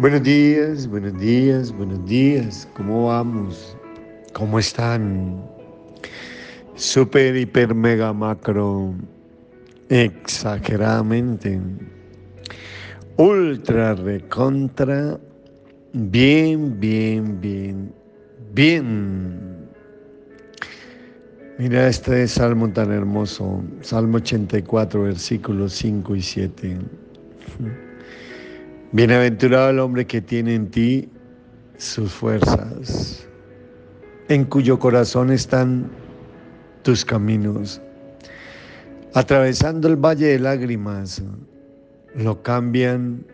Buenos días, buenos días, buenos días. ¿Cómo vamos? ¿Cómo están? Super, hiper, mega, macro. Exageradamente. Ultra, recontra. Bien, bien, bien, bien. Mira este salmo tan hermoso. Salmo 84, versículos 5 y 7. Bienaventurado el hombre que tiene en ti sus fuerzas, en cuyo corazón están tus caminos. Atravesando el valle de lágrimas, lo cambian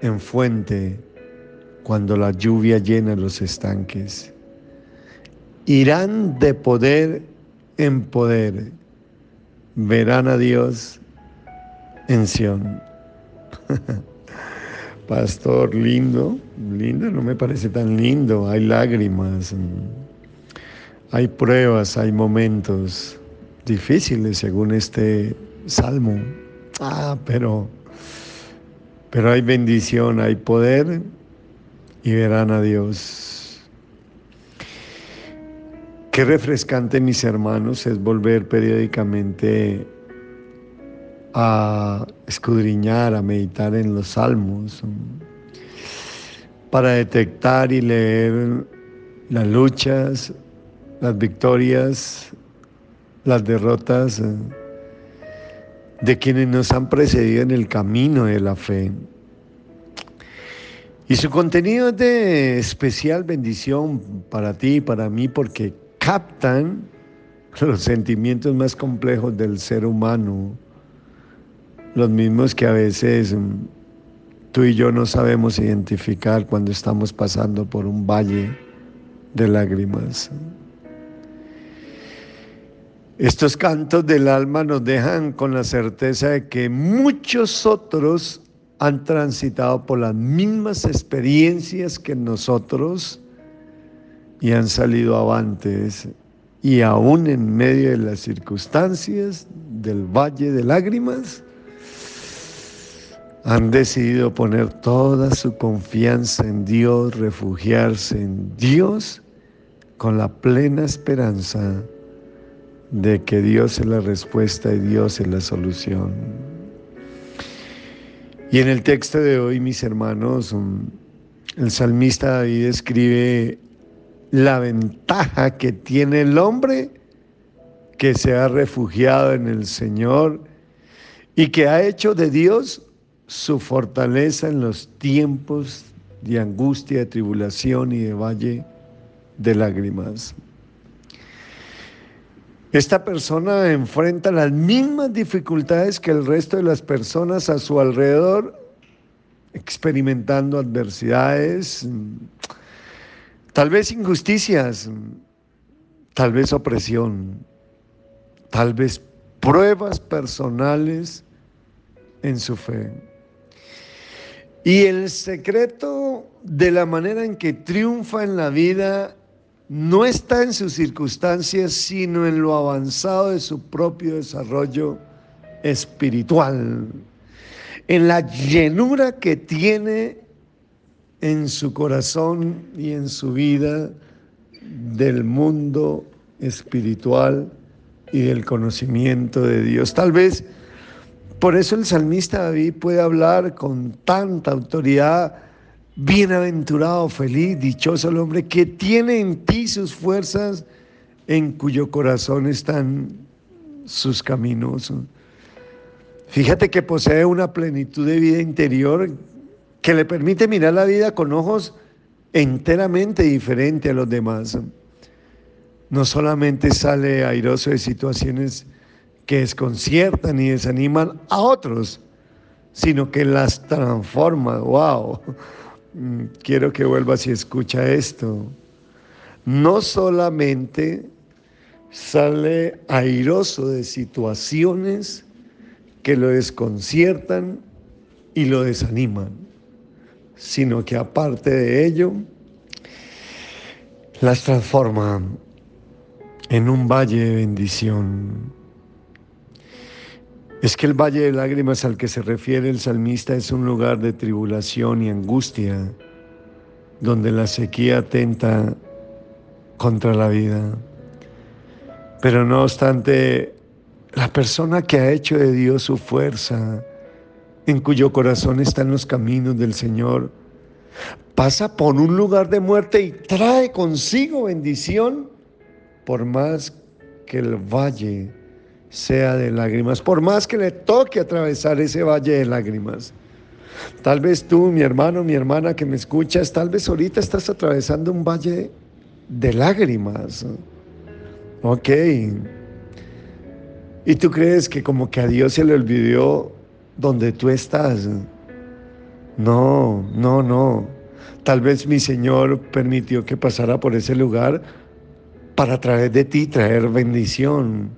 en fuente cuando la lluvia llena los estanques. Irán de poder en poder, verán a Dios en Sión. Pastor, lindo, lindo, no me parece tan lindo. Hay lágrimas, hay pruebas, hay momentos difíciles según este salmo. Ah, pero, pero hay bendición, hay poder y verán a Dios. Qué refrescante, mis hermanos, es volver periódicamente a escudriñar, a meditar en los salmos, para detectar y leer las luchas, las victorias, las derrotas eh, de quienes nos han precedido en el camino de la fe. Y su contenido es de especial bendición para ti y para mí porque captan los sentimientos más complejos del ser humano los mismos que a veces mm, tú y yo no sabemos identificar cuando estamos pasando por un valle de lágrimas. Estos cantos del alma nos dejan con la certeza de que muchos otros han transitado por las mismas experiencias que nosotros y han salido avantes y aún en medio de las circunstancias del valle de lágrimas, han decidido poner toda su confianza en Dios, refugiarse en Dios con la plena esperanza de que Dios es la respuesta y Dios es la solución. Y en el texto de hoy, mis hermanos, el salmista David escribe la ventaja que tiene el hombre que se ha refugiado en el Señor y que ha hecho de Dios su fortaleza en los tiempos de angustia, de tribulación y de valle de lágrimas. Esta persona enfrenta las mismas dificultades que el resto de las personas a su alrededor, experimentando adversidades, tal vez injusticias, tal vez opresión, tal vez pruebas personales en su fe. Y el secreto de la manera en que triunfa en la vida no está en sus circunstancias, sino en lo avanzado de su propio desarrollo espiritual, en la llenura que tiene en su corazón y en su vida del mundo espiritual y del conocimiento de Dios. Tal vez por eso el salmista David puede hablar con tanta autoridad, bienaventurado, feliz, dichoso el hombre que tiene en ti sus fuerzas, en cuyo corazón están sus caminos. Fíjate que posee una plenitud de vida interior que le permite mirar la vida con ojos enteramente diferentes a los demás. No solamente sale airoso de situaciones que desconciertan y desaniman a otros, sino que las transforma. ¡Wow! Mm, quiero que vuelvas y escucha esto. No solamente sale airoso de situaciones que lo desconciertan y lo desaniman, sino que aparte de ello, las transforma en un valle de bendición es que el valle de lágrimas al que se refiere el salmista es un lugar de tribulación y angustia, donde la sequía atenta contra la vida. Pero no obstante, la persona que ha hecho de Dios su fuerza, en cuyo corazón están los caminos del Señor, pasa por un lugar de muerte y trae consigo bendición, por más que el valle sea de lágrimas, por más que le toque atravesar ese valle de lágrimas. Tal vez tú, mi hermano, mi hermana que me escuchas, tal vez ahorita estás atravesando un valle de lágrimas. Ok. Y tú crees que como que a Dios se le olvidó donde tú estás. No, no, no. Tal vez mi Señor permitió que pasara por ese lugar para a través de ti traer bendición,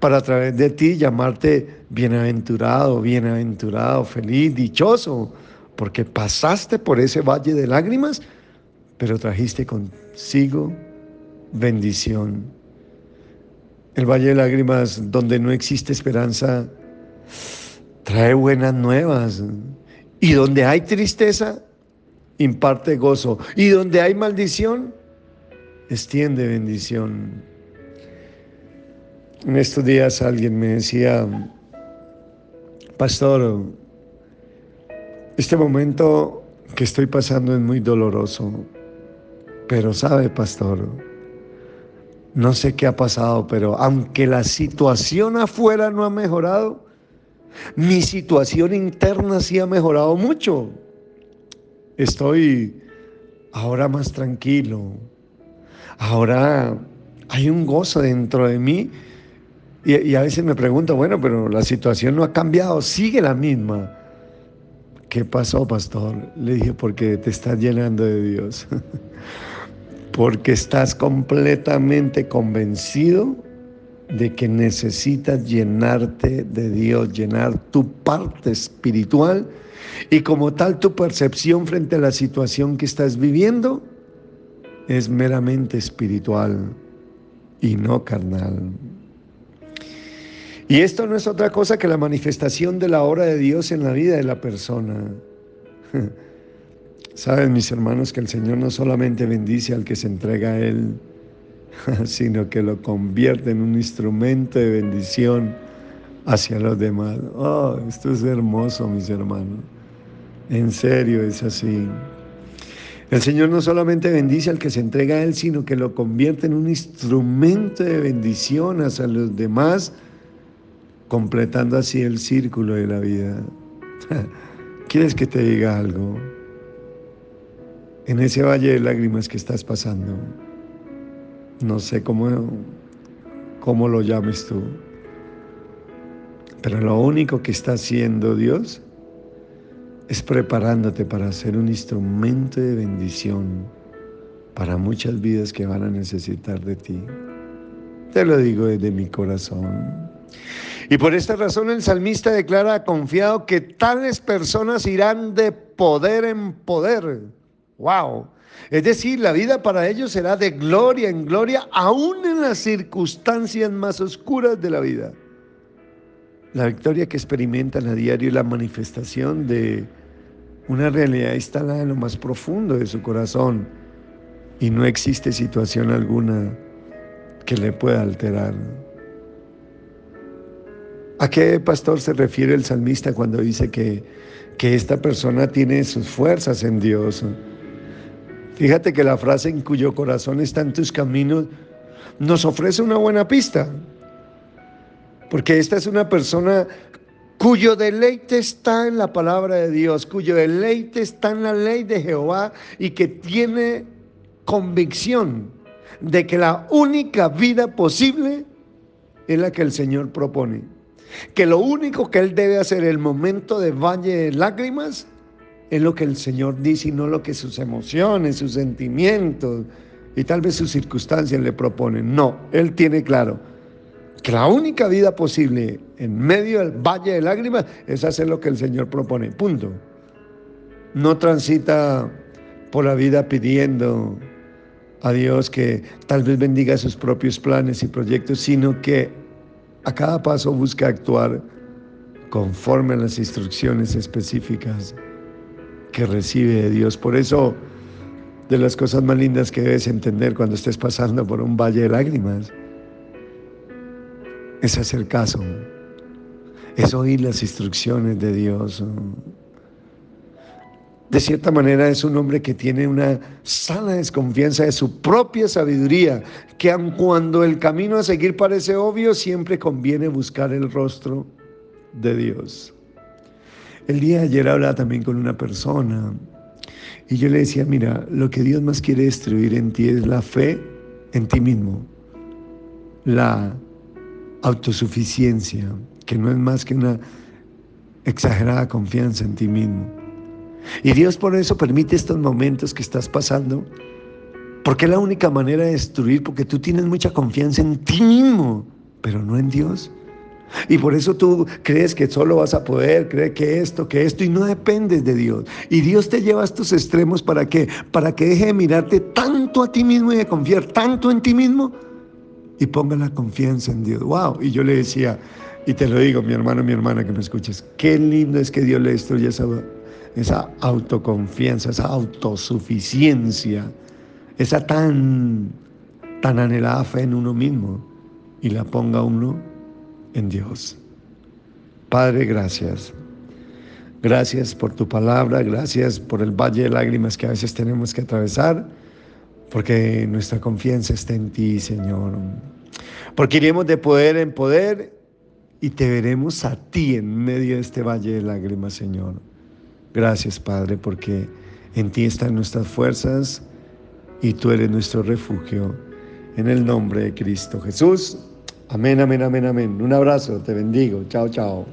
para a través de ti llamarte bienaventurado, bienaventurado, feliz, dichoso, porque pasaste por ese valle de lágrimas, pero trajiste consigo bendición. El valle de lágrimas donde no existe esperanza trae buenas nuevas. Y donde hay tristeza, imparte gozo. Y donde hay maldición, extiende bendición. En estos días alguien me decía, pastor, este momento que estoy pasando es muy doloroso, pero sabe, pastor, no sé qué ha pasado, pero aunque la situación afuera no ha mejorado, mi situación interna sí ha mejorado mucho. Estoy ahora más tranquilo. Ahora hay un gozo dentro de mí. Y, a veces me pregunto, bueno, pero la situación no ha cambiado, sigue la misma. ¿Qué pasó, pastor? Le dije, porque te estás llenando de Dios. porque estás completamente convencido de que necesitas llenarte de Dios, llenar tu parte espiritual y como tal tu percepción frente a la situación que estás viviendo es meramente espiritual y no carnal. Y esto no es otra cosa que la manifestación de la obra de Dios en la vida de la persona. Saben mis hermanos que el Señor no solamente bendice al que se entrega a Él, sino que lo convierte en un instrumento de bendición hacia los demás. Oh, esto es hermoso, mis hermanos. En serio, es así. El Señor no solamente bendice al que se entrega a Él, sino que lo convierte en un instrumento de bendición hacia los demás, completando así el círculo de la vida. ¿Quieres que te diga algo? En ese valle de lágrimas que estás pasando, no sé cómo, cómo lo llames tú. Pero lo único que está haciendo Dios es preparándote para ser un instrumento de bendición para muchas vidas que van a necesitar de ti. Te lo digo desde mi corazón. Y por esta razón el salmista declara confiado que tales personas irán de poder en poder. ¡Wow! Es decir, la vida para ellos será de gloria en gloria, aún en las circunstancias más oscuras de la vida. La victoria que experimentan a diario y la manifestación de una realidad instalada en lo más profundo de su corazón y no existe situación alguna que le pueda alterar. ¿A qué pastor se refiere el salmista cuando dice que, que esta persona tiene sus fuerzas en Dios? Fíjate que la frase en cuyo corazón están tus caminos nos ofrece una buena pista. Porque esta es una persona cuyo deleite está en la palabra de Dios, cuyo deleite está en la ley de Jehová y que tiene convicción de que la única vida posible es la que el Señor propone. Que lo único que él debe hacer en el momento de valle de lágrimas es lo que el Señor dice y no lo que sus emociones, sus sentimientos y tal vez sus circunstancias le proponen. No, Él tiene claro que la única vida posible en medio del valle de lágrimas es hacer lo que el Señor propone. Punto. No transita por la vida pidiendo a Dios que tal vez bendiga sus propios planes y proyectos, sino que a cada paso busca actuar conforme a las instrucciones específicas que recibe de Dios. Por eso, de las cosas más lindas que debes entender cuando estés pasando por un valle de lágrimas, es hacer caso, es oír las instrucciones de Dios. De cierta manera es un hombre que tiene una sana desconfianza de su propia sabiduría, que aun cuando el camino a seguir parece obvio, siempre conviene buscar el rostro de Dios. El día de ayer hablaba también con una persona y yo le decía, mira, lo que Dios más quiere destruir en ti es la fe en ti mismo, la autosuficiencia, que no es más que una exagerada confianza en ti mismo. Y Dios por eso permite estos momentos que estás pasando, porque es la única manera de destruir, porque tú tienes mucha confianza en ti mismo, pero no en Dios. Y por eso tú crees que solo vas a poder, crees que esto, que esto, y no dependes de Dios. Y Dios te lleva a estos extremos para qué? Para que deje de mirarte tanto a ti mismo y de confiar tanto en ti mismo y ponga la confianza en Dios. Wow. Y yo le decía, y te lo digo, mi hermano, mi hermana que me escuches, qué lindo es que Dios le destruya esa esa autoconfianza, esa autosuficiencia, esa tan, tan anhelada fe en uno mismo y la ponga uno en Dios. Padre, gracias. Gracias por tu palabra, gracias por el valle de lágrimas que a veces tenemos que atravesar, porque nuestra confianza está en ti, Señor. Porque iremos de poder en poder y te veremos a ti en medio de este valle de lágrimas, Señor. Gracias, Padre, porque en ti están nuestras fuerzas y tú eres nuestro refugio. En el nombre de Cristo Jesús. Amén, amén, amén, amén. Un abrazo, te bendigo. Chao, chao.